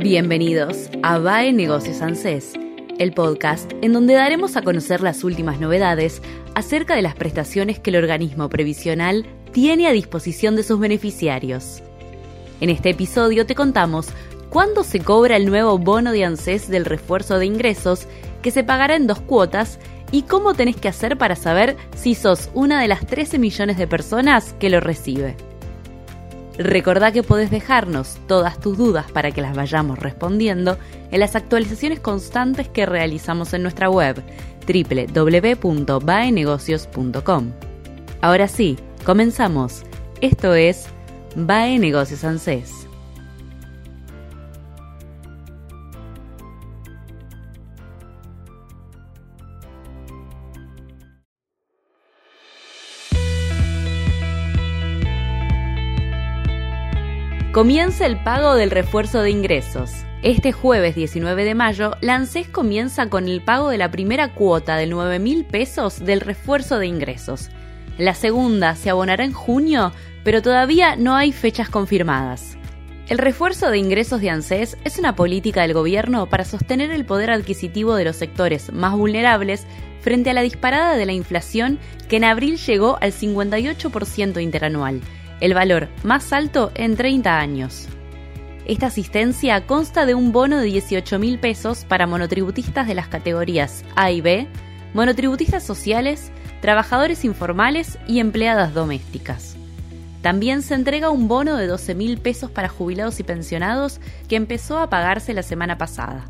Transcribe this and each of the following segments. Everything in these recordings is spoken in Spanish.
Bienvenidos a VAE Negocios ANSES, el podcast en donde daremos a conocer las últimas novedades acerca de las prestaciones que el organismo previsional tiene a disposición de sus beneficiarios. En este episodio te contamos cuándo se cobra el nuevo bono de ANSES del refuerzo de ingresos que se pagará en dos cuotas y cómo tenés que hacer para saber si sos una de las 13 millones de personas que lo recibe. Recordá que podés dejarnos todas tus dudas para que las vayamos respondiendo en las actualizaciones constantes que realizamos en nuestra web www.baenegocios.com. Ahora sí, comenzamos. Esto es Bae Negocios ANSES. Comienza el pago del refuerzo de ingresos. Este jueves 19 de mayo, la ANSES comienza con el pago de la primera cuota de 9 mil pesos del refuerzo de ingresos. La segunda se abonará en junio, pero todavía no hay fechas confirmadas. El refuerzo de ingresos de ANSES es una política del gobierno para sostener el poder adquisitivo de los sectores más vulnerables frente a la disparada de la inflación que en abril llegó al 58% interanual el valor más alto en 30 años. Esta asistencia consta de un bono de 18 mil pesos para monotributistas de las categorías A y B, monotributistas sociales, trabajadores informales y empleadas domésticas. También se entrega un bono de 12 mil pesos para jubilados y pensionados que empezó a pagarse la semana pasada.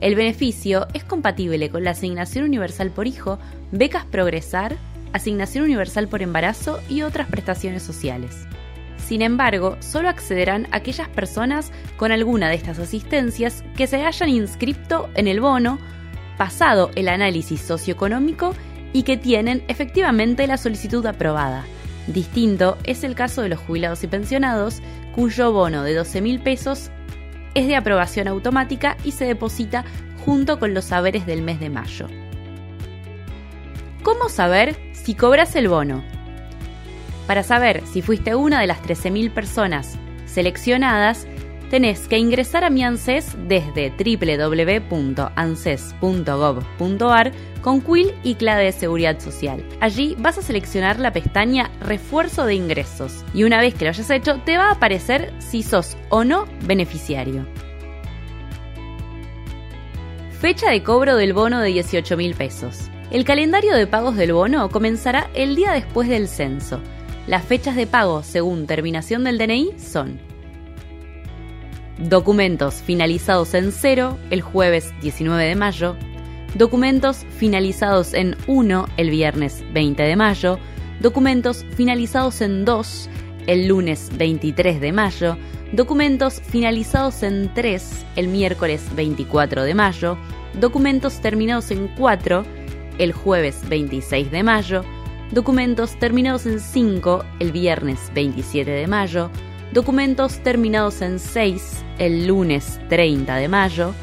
El beneficio es compatible con la asignación universal por hijo, becas Progresar, asignación universal por embarazo y otras prestaciones sociales. Sin embargo, solo accederán aquellas personas con alguna de estas asistencias que se hayan inscrito en el bono, pasado el análisis socioeconómico y que tienen efectivamente la solicitud aprobada. Distinto es el caso de los jubilados y pensionados, cuyo bono de 12 mil pesos es de aprobación automática y se deposita junto con los saberes del mes de mayo. ¿Cómo saber si cobras el bono. Para saber si fuiste una de las 13.000 personas seleccionadas, tenés que ingresar a mi ANSES desde www.anses.gov.ar con quill y clave de seguridad social. Allí vas a seleccionar la pestaña Refuerzo de ingresos y una vez que lo hayas hecho te va a aparecer si sos o no beneficiario. Fecha de cobro del bono de 18 mil pesos. El calendario de pagos del bono comenzará el día después del censo. Las fechas de pago según terminación del DNI son Documentos finalizados en 0 el jueves 19 de mayo, documentos finalizados en 1 el viernes 20 de mayo, documentos finalizados en 2 el lunes 23 de mayo, documentos finalizados en 3 el miércoles 24 de mayo, documentos terminados en 4 el jueves 26 de mayo, documentos terminados en 5 el viernes 27 de mayo, documentos terminados en 6 el lunes 30 de mayo,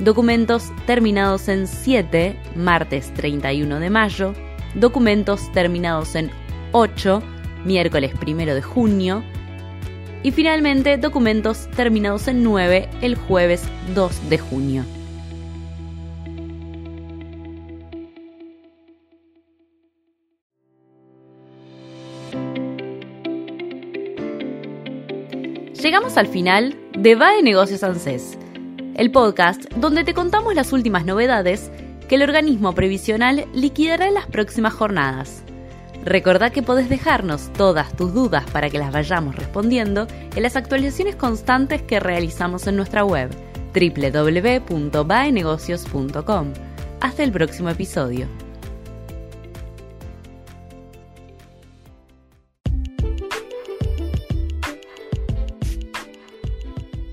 documentos terminados en 7 martes 31 de mayo, documentos terminados en 8 miércoles 1 de junio y finalmente documentos terminados en 9 el jueves 2 de junio. Llegamos al final de Va de Negocios ANSES, el podcast donde te contamos las últimas novedades que el organismo previsional liquidará en las próximas jornadas. Recordá que podés dejarnos todas tus dudas para que las vayamos respondiendo en las actualizaciones constantes que realizamos en nuestra web www.baenegocios.com. Hasta el próximo episodio.